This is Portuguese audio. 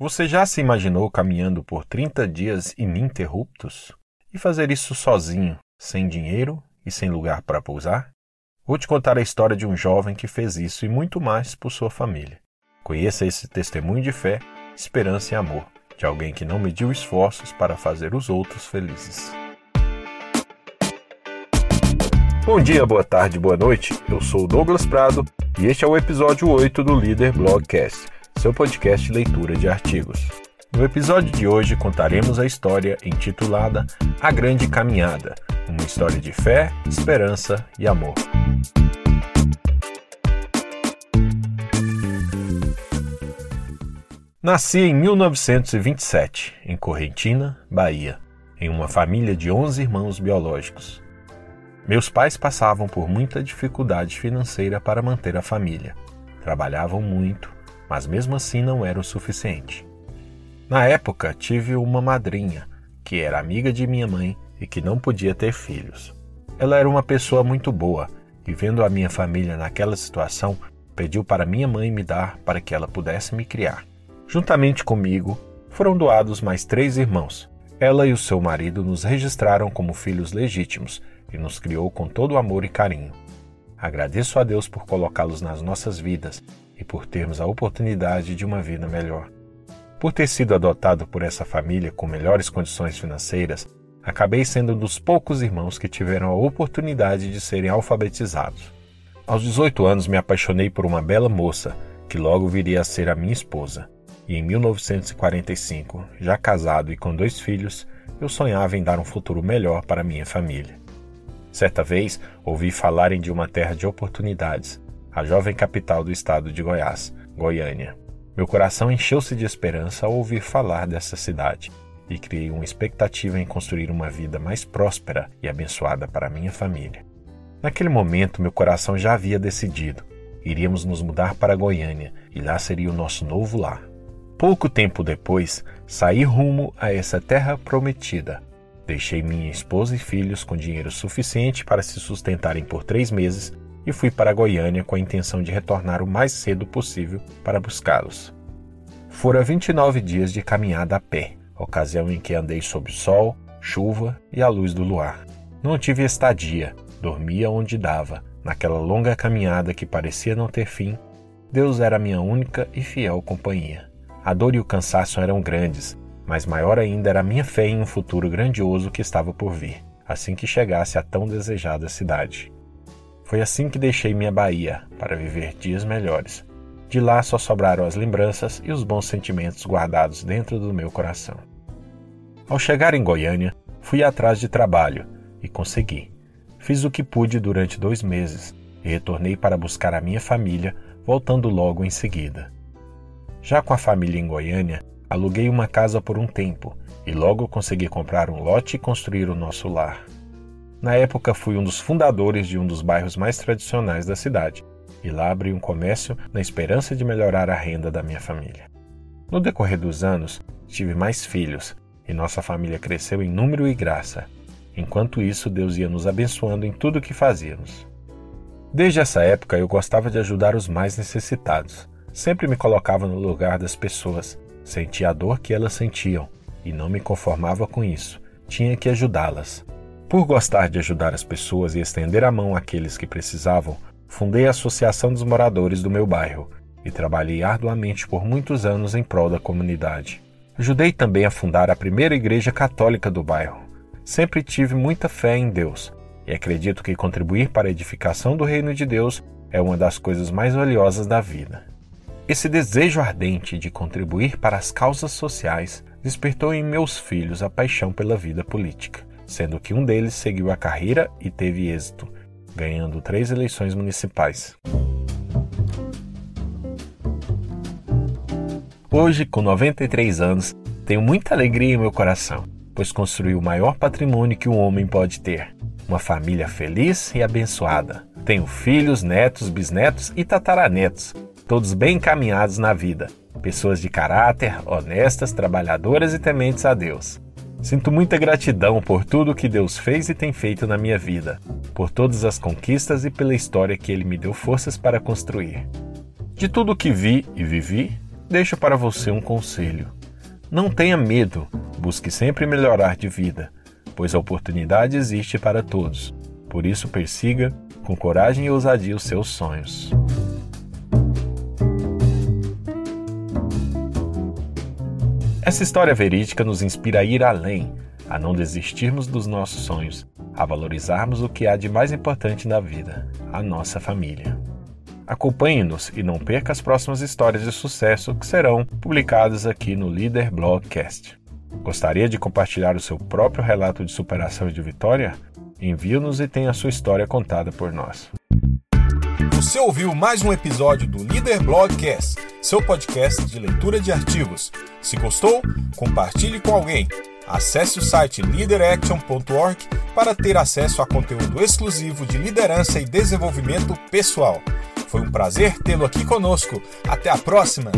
Você já se imaginou caminhando por 30 dias ininterruptos? E fazer isso sozinho, sem dinheiro e sem lugar para pousar? Vou te contar a história de um jovem que fez isso e muito mais por sua família. Conheça esse testemunho de fé, esperança e amor de alguém que não mediu esforços para fazer os outros felizes. Bom dia, boa tarde, boa noite. Eu sou Douglas Prado e este é o episódio 8 do Líder Blogcast seu podcast leitura de artigos. No episódio de hoje contaremos a história intitulada A Grande Caminhada, uma história de fé, esperança e amor. Nasci em 1927, em Correntina, Bahia, em uma família de 11 irmãos biológicos. Meus pais passavam por muita dificuldade financeira para manter a família. Trabalhavam muito mas mesmo assim não era o suficiente. Na época, tive uma madrinha, que era amiga de minha mãe e que não podia ter filhos. Ela era uma pessoa muito boa e, vendo a minha família naquela situação, pediu para minha mãe me dar para que ela pudesse me criar. Juntamente comigo, foram doados mais três irmãos. Ela e o seu marido nos registraram como filhos legítimos e nos criou com todo amor e carinho. Agradeço a Deus por colocá-los nas nossas vidas e por termos a oportunidade de uma vida melhor. Por ter sido adotado por essa família com melhores condições financeiras, acabei sendo um dos poucos irmãos que tiveram a oportunidade de serem alfabetizados. Aos 18 anos me apaixonei por uma bela moça, que logo viria a ser a minha esposa. E em 1945, já casado e com dois filhos, eu sonhava em dar um futuro melhor para minha família. Certa vez, ouvi falarem de uma terra de oportunidades, a jovem capital do estado de Goiás, Goiânia. Meu coração encheu-se de esperança ao ouvir falar dessa cidade e criei uma expectativa em construir uma vida mais próspera e abençoada para minha família. Naquele momento, meu coração já havia decidido. Iríamos nos mudar para Goiânia e lá seria o nosso novo lar. Pouco tempo depois, saí rumo a essa terra prometida. Deixei minha esposa e filhos com dinheiro suficiente para se sustentarem por três meses e fui para Goiânia com a intenção de retornar o mais cedo possível para buscá-los. Fora 29 dias de caminhada a pé, ocasião em que andei sob sol, chuva e a luz do luar. Não tive estadia, dormia onde dava, naquela longa caminhada que parecia não ter fim. Deus era minha única e fiel companhia. A dor e o cansaço eram grandes, mas maior ainda era a minha fé em um futuro grandioso que estava por vir, assim que chegasse à tão desejada cidade. Foi assim que deixei minha Bahia para viver dias melhores. De lá só sobraram as lembranças e os bons sentimentos guardados dentro do meu coração. Ao chegar em Goiânia, fui atrás de trabalho e consegui. Fiz o que pude durante dois meses e retornei para buscar a minha família, voltando logo em seguida. Já com a família em Goiânia, aluguei uma casa por um tempo e logo consegui comprar um lote e construir o nosso lar. Na época, fui um dos fundadores de um dos bairros mais tradicionais da cidade e lá abri um comércio na esperança de melhorar a renda da minha família. No decorrer dos anos, tive mais filhos e nossa família cresceu em número e graça. Enquanto isso, Deus ia nos abençoando em tudo o que fazíamos. Desde essa época, eu gostava de ajudar os mais necessitados. Sempre me colocava no lugar das pessoas, sentia a dor que elas sentiam e não me conformava com isso. Tinha que ajudá-las. Por gostar de ajudar as pessoas e estender a mão àqueles que precisavam, fundei a Associação dos Moradores do meu bairro e trabalhei arduamente por muitos anos em prol da comunidade. Ajudei também a fundar a primeira igreja católica do bairro. Sempre tive muita fé em Deus e acredito que contribuir para a edificação do reino de Deus é uma das coisas mais valiosas da vida. Esse desejo ardente de contribuir para as causas sociais despertou em meus filhos a paixão pela vida política sendo que um deles seguiu a carreira e teve êxito, ganhando três eleições municipais. Hoje, com 93 anos, tenho muita alegria em meu coração, pois construí o maior patrimônio que um homem pode ter: uma família feliz e abençoada. Tenho filhos, netos, bisnetos e tataranetos, todos bem encaminhados na vida, pessoas de caráter, honestas, trabalhadoras e tementes a Deus. Sinto muita gratidão por tudo que Deus fez e tem feito na minha vida, por todas as conquistas e pela história que Ele me deu forças para construir. De tudo que vi e vivi, deixo para você um conselho. Não tenha medo, busque sempre melhorar de vida, pois a oportunidade existe para todos. Por isso, persiga com coragem e ousadia os seus sonhos. Essa história verídica nos inspira a ir além, a não desistirmos dos nossos sonhos, a valorizarmos o que há de mais importante na vida, a nossa família. Acompanhe-nos e não perca as próximas histórias de sucesso que serão publicadas aqui no Líder Blogcast. Gostaria de compartilhar o seu próprio relato de superação e de vitória? Envie-nos e tenha a sua história contada por nós. Você ouviu mais um episódio do Líder Blogcast, seu podcast de leitura de artigos. Se gostou, compartilhe com alguém. Acesse o site leaderaction.org para ter acesso a conteúdo exclusivo de liderança e desenvolvimento pessoal. Foi um prazer tê-lo aqui conosco. Até a próxima!